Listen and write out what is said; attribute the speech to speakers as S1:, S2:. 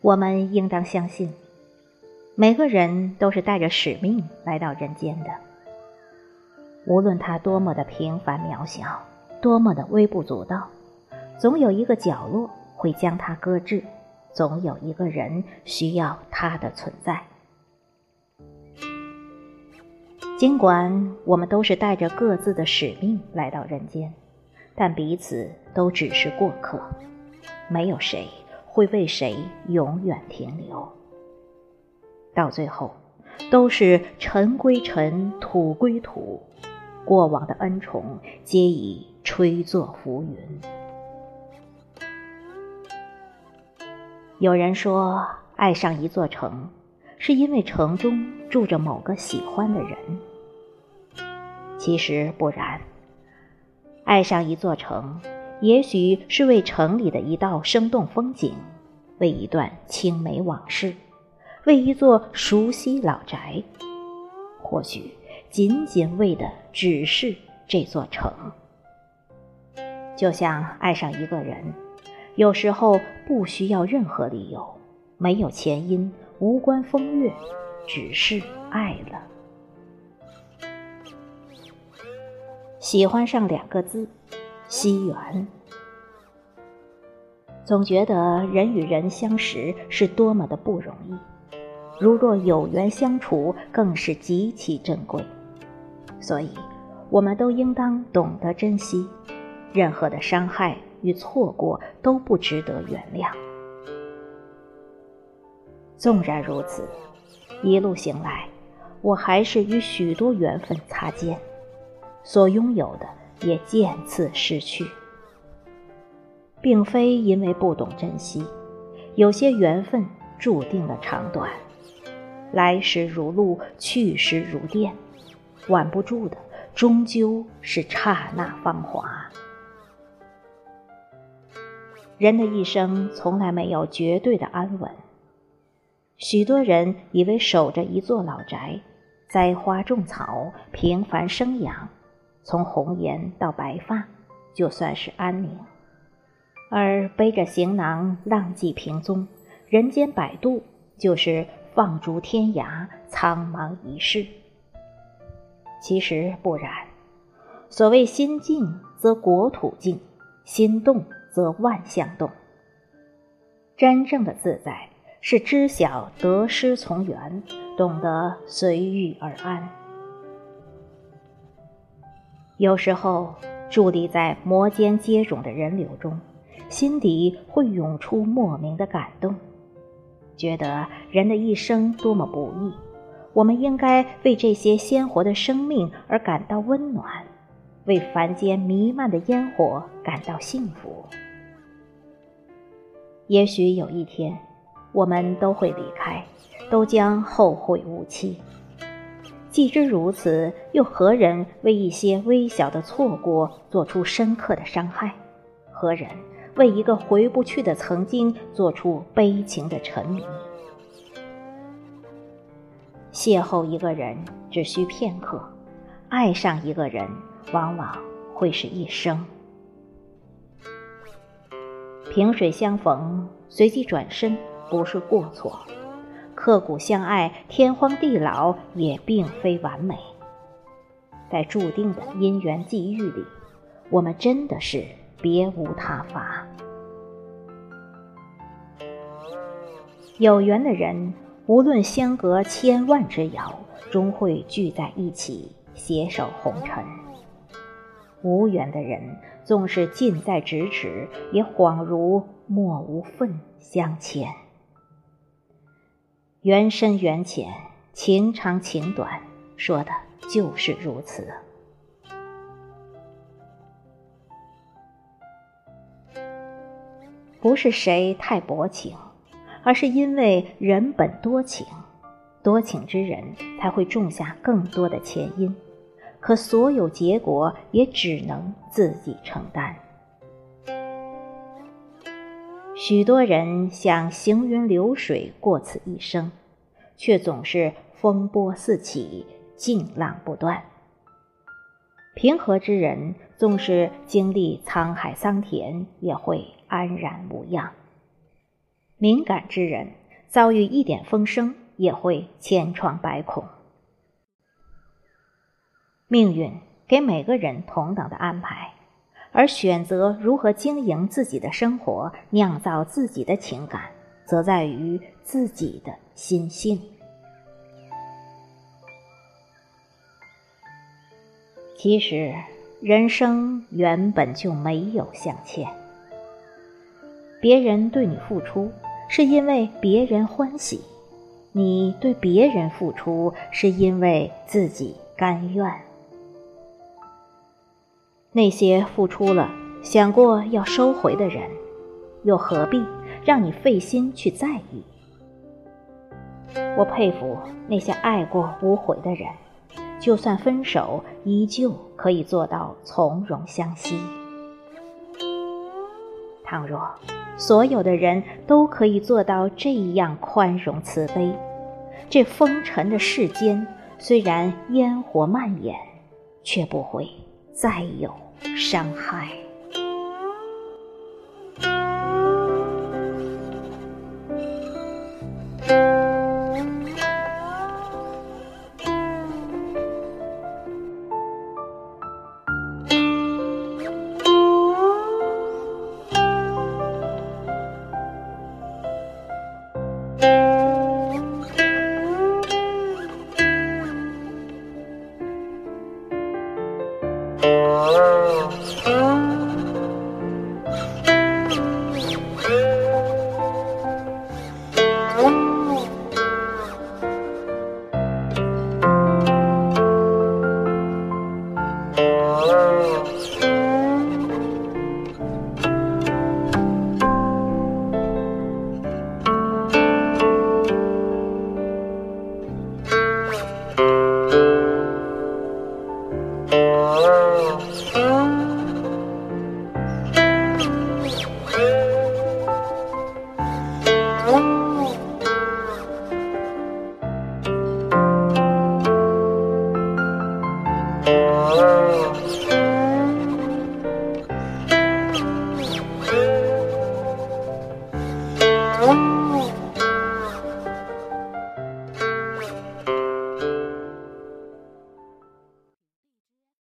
S1: 我们应当相信，每个人都是带着使命来到人间的。无论他多么的平凡渺小，多么的微不足道，总有一个角落会将他搁置，总有一个人需要他的存在。尽管我们都是带着各自的使命来到人间，但彼此都只是过客，没有谁。会为谁永远停留？到最后，都是尘归尘，土归土，过往的恩宠皆已吹作浮云。有人说，爱上一座城，是因为城中住着某个喜欢的人。其实不然，爱上一座城。也许是为城里的一道生动风景，为一段青梅往事，为一座熟悉老宅，或许仅仅为的只是这座城。就像爱上一个人，有时候不需要任何理由，没有前因，无关风月，只是爱了。喜欢上两个字。惜缘，总觉得人与人相识是多么的不容易，如若有缘相处，更是极其珍贵。所以，我们都应当懂得珍惜，任何的伤害与错过都不值得原谅。纵然如此，一路行来，我还是与许多缘分擦肩，所拥有的。也渐次失去，并非因为不懂珍惜，有些缘分注定了长短，来时如露，去时如电，挽不住的终究是刹那芳华。人的一生从来没有绝对的安稳，许多人以为守着一座老宅，栽花种草，平凡生养。从红颜到白发，就算是安宁；而背着行囊浪迹萍踪，人间百度，就是放逐天涯，苍茫一世。其实不然，所谓心静则国土静，心动则万象动。真正的自在，是知晓得失从缘，懂得随遇而安。有时候，伫立在摩肩接踵的人流中，心底会涌出莫名的感动，觉得人的一生多么不易。我们应该为这些鲜活的生命而感到温暖，为凡间弥漫的烟火感到幸福。也许有一天，我们都会离开，都将后会无期。既知如此，又何人为一些微小的错过做出深刻的伤害？何人为一个回不去的曾经做出悲情的沉迷？邂逅一个人只需片刻，爱上一个人往往会是一生。萍水相逢，随即转身，不是过错。刻骨相爱，天荒地老也并非完美。在注定的因缘际遇里，我们真的是别无他法。有缘的人，无论相隔千万之遥，终会聚在一起，携手红尘；无缘的人，纵是近在咫尺，也恍如莫无份相牵。缘深缘浅，情长情短，说的就是如此。不是谁太薄情，而是因为人本多情，多情之人才会种下更多的前因，可所有结果也只能自己承担。许多人想行云流水过此一生，却总是风波四起，劲浪不断。平和之人，纵使经历沧海桑田，也会安然无恙；敏感之人，遭遇一点风声，也会千疮百孔。命运给每个人同等的安排，而选择如何经营自己的生活，酿造自己的情感，则在于自己的心性。其实，人生原本就没有相欠。别人对你付出，是因为别人欢喜；你对别人付出，是因为自己甘愿。那些付出了想过要收回的人，又何必让你费心去在意？我佩服那些爱过无悔的人。就算分手，依旧可以做到从容相惜。倘若所有的人都可以做到这样宽容慈悲，这风尘的世间虽然烟火蔓延，却不会再有伤害。Oh. Oh.